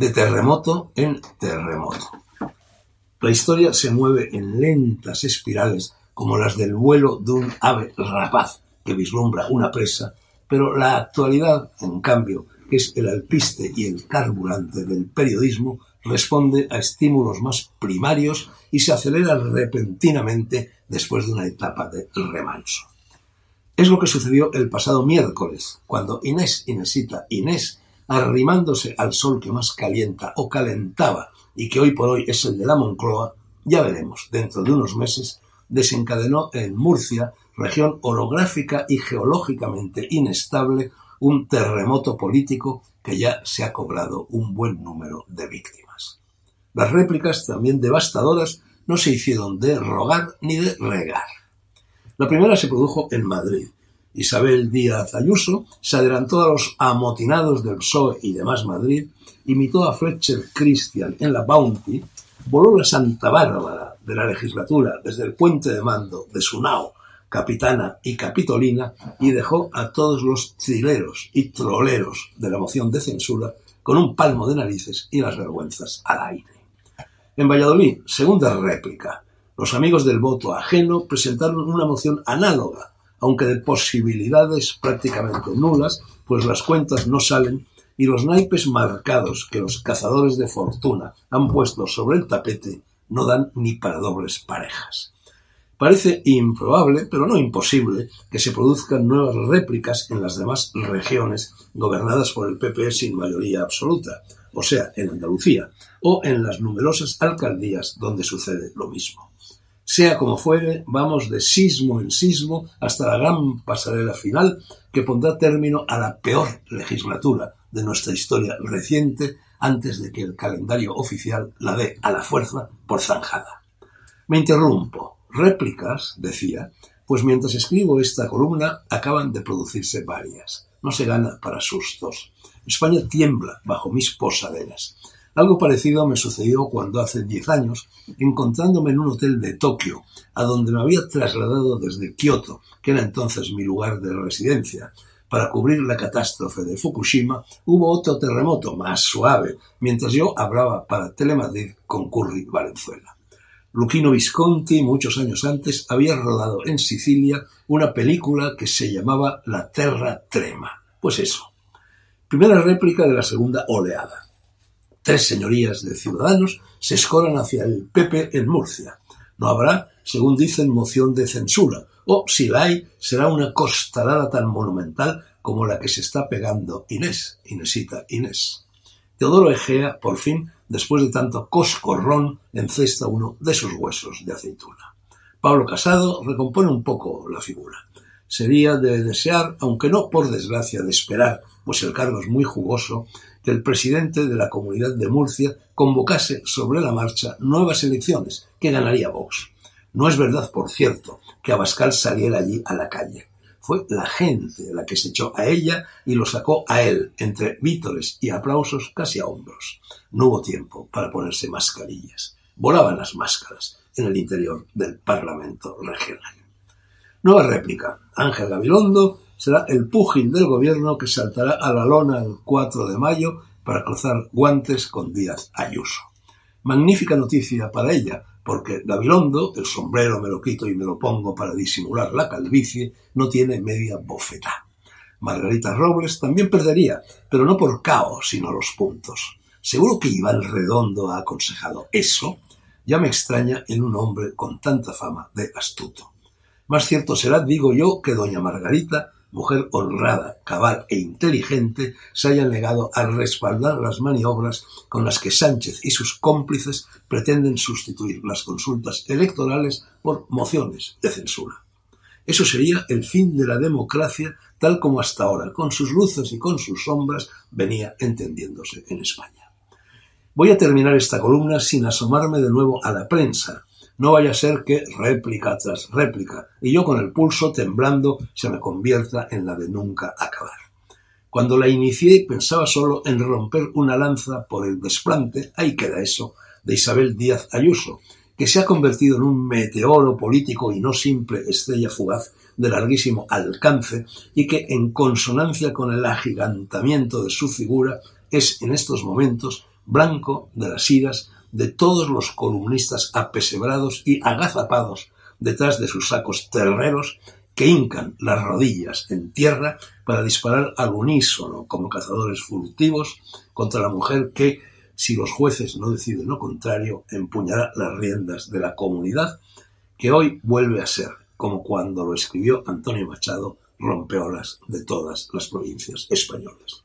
de terremoto en terremoto. La historia se mueve en lentas espirales como las del vuelo de un ave rapaz que vislumbra una presa, pero la actualidad, en cambio, que es el alpiste y el carburante del periodismo, responde a estímulos más primarios y se acelera repentinamente después de una etapa de remanso. Es lo que sucedió el pasado miércoles, cuando Inés Inesita Inés arrimándose al sol que más calienta o calentaba y que hoy por hoy es el de la Moncloa, ya veremos, dentro de unos meses, desencadenó en Murcia, región orográfica y geológicamente inestable, un terremoto político que ya se ha cobrado un buen número de víctimas. Las réplicas, también devastadoras, no se hicieron de rogar ni de regar. La primera se produjo en Madrid, Isabel Díaz Ayuso se adelantó a los amotinados del PSOE y demás Madrid, imitó a Fletcher Christian en la Bounty, voló la Santa Bárbara de la legislatura desde el puente de mando de su nao, capitana y capitolina, y dejó a todos los trileros y troleros de la moción de censura con un palmo de narices y las vergüenzas al aire. En Valladolid, segunda réplica, los amigos del voto ajeno presentaron una moción análoga aunque de posibilidades prácticamente nulas, pues las cuentas no salen y los naipes marcados que los cazadores de fortuna han puesto sobre el tapete no dan ni para dobles parejas. Parece improbable, pero no imposible, que se produzcan nuevas réplicas en las demás regiones gobernadas por el PP sin mayoría absoluta, o sea, en Andalucía, o en las numerosas alcaldías donde sucede lo mismo. Sea como fuere, vamos de sismo en sismo hasta la gran pasarela final que pondrá término a la peor legislatura de nuestra historia reciente antes de que el calendario oficial la dé a la fuerza por zanjada. Me interrumpo. Réplicas, decía, pues mientras escribo esta columna acaban de producirse varias. No se gana para sustos. España tiembla bajo mis posaderas. Algo parecido me sucedió cuando hace diez años, encontrándome en un hotel de Tokio, a donde me había trasladado desde Kioto, que era entonces mi lugar de residencia, para cubrir la catástrofe de Fukushima, hubo otro terremoto más suave, mientras yo hablaba para Telemadrid con Curry Valenzuela. Luchino Visconti, muchos años antes, había rodado en Sicilia una película que se llamaba La Terra Trema. Pues eso. Primera réplica de la segunda oleada tres señorías de ciudadanos se escoran hacia el PP en Murcia. No habrá, según dicen, moción de censura, o si la hay, será una costalada tan monumental como la que se está pegando Inés, Inesita Inés. Teodoro Egea, por fin, después de tanto coscorrón, encesta uno de sus huesos de aceituna. Pablo Casado recompone un poco la figura. Sería de desear, aunque no por desgracia de esperar, pues el cargo es muy jugoso, que el presidente de la Comunidad de Murcia convocase sobre la marcha nuevas elecciones que ganaría Vox. No es verdad, por cierto, que Abascal saliera allí a la calle. Fue la gente la que se echó a ella y lo sacó a él, entre vítores y aplausos casi a hombros. No hubo tiempo para ponerse mascarillas. Volaban las máscaras en el interior del Parlamento regional. Nueva réplica. Ángel Gabilondo será el púgil del gobierno que saltará a la lona el 4 de mayo para cruzar guantes con Díaz Ayuso. Magnífica noticia para ella, porque Gabilondo, el sombrero me lo quito y me lo pongo para disimular la calvicie, no tiene media bofeta. Margarita Robles también perdería, pero no por caos, sino los puntos. Seguro que Iván Redondo ha aconsejado eso. Ya me extraña en un hombre con tanta fama de astuto. Más cierto será, digo yo, que doña Margarita mujer honrada, cabal e inteligente, se haya negado a respaldar las maniobras con las que Sánchez y sus cómplices pretenden sustituir las consultas electorales por mociones de censura. Eso sería el fin de la democracia tal como hasta ahora, con sus luces y con sus sombras, venía entendiéndose en España. Voy a terminar esta columna sin asomarme de nuevo a la prensa, no vaya a ser que réplica tras réplica, y yo con el pulso temblando se me convierta en la de nunca acabar. Cuando la inicié pensaba solo en romper una lanza por el desplante, ahí queda eso, de Isabel Díaz Ayuso, que se ha convertido en un meteoro político y no simple estrella fugaz de larguísimo alcance y que, en consonancia con el agigantamiento de su figura, es en estos momentos blanco de las iras de todos los columnistas apesebrados y agazapados detrás de sus sacos terreros que hincan las rodillas en tierra para disparar al unísono como cazadores furtivos contra la mujer que, si los jueces no deciden lo contrario, empuñará las riendas de la comunidad que hoy vuelve a ser, como cuando lo escribió Antonio Machado, rompeolas de todas las provincias españolas.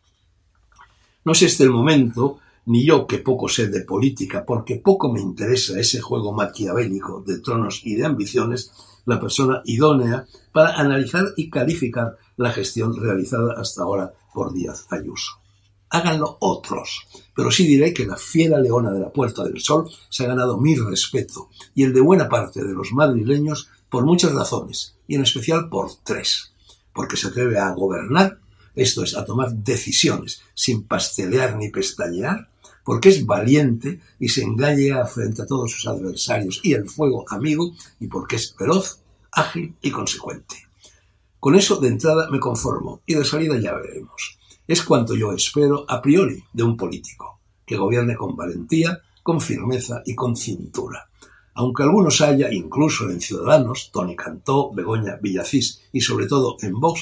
No es este el momento ni yo que poco sé de política, porque poco me interesa ese juego maquiavélico de tronos y de ambiciones, la persona idónea para analizar y calificar la gestión realizada hasta ahora por Díaz Ayuso. Háganlo otros, pero sí diré que la fiera leona de la Puerta del Sol se ha ganado mi respeto y el de buena parte de los madrileños por muchas razones, y en especial por tres. Porque se atreve a gobernar, esto es, a tomar decisiones sin pastelear ni pestañear, porque es valiente y se engaña frente a todos sus adversarios y el fuego amigo, y porque es veloz, ágil y consecuente. Con eso de entrada me conformo y de salida ya veremos. Es cuanto yo espero a priori de un político, que gobierne con valentía, con firmeza y con cintura. Aunque algunos haya, incluso en Ciudadanos, Tony Cantó, Begoña Villacís y sobre todo en Vox,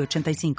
85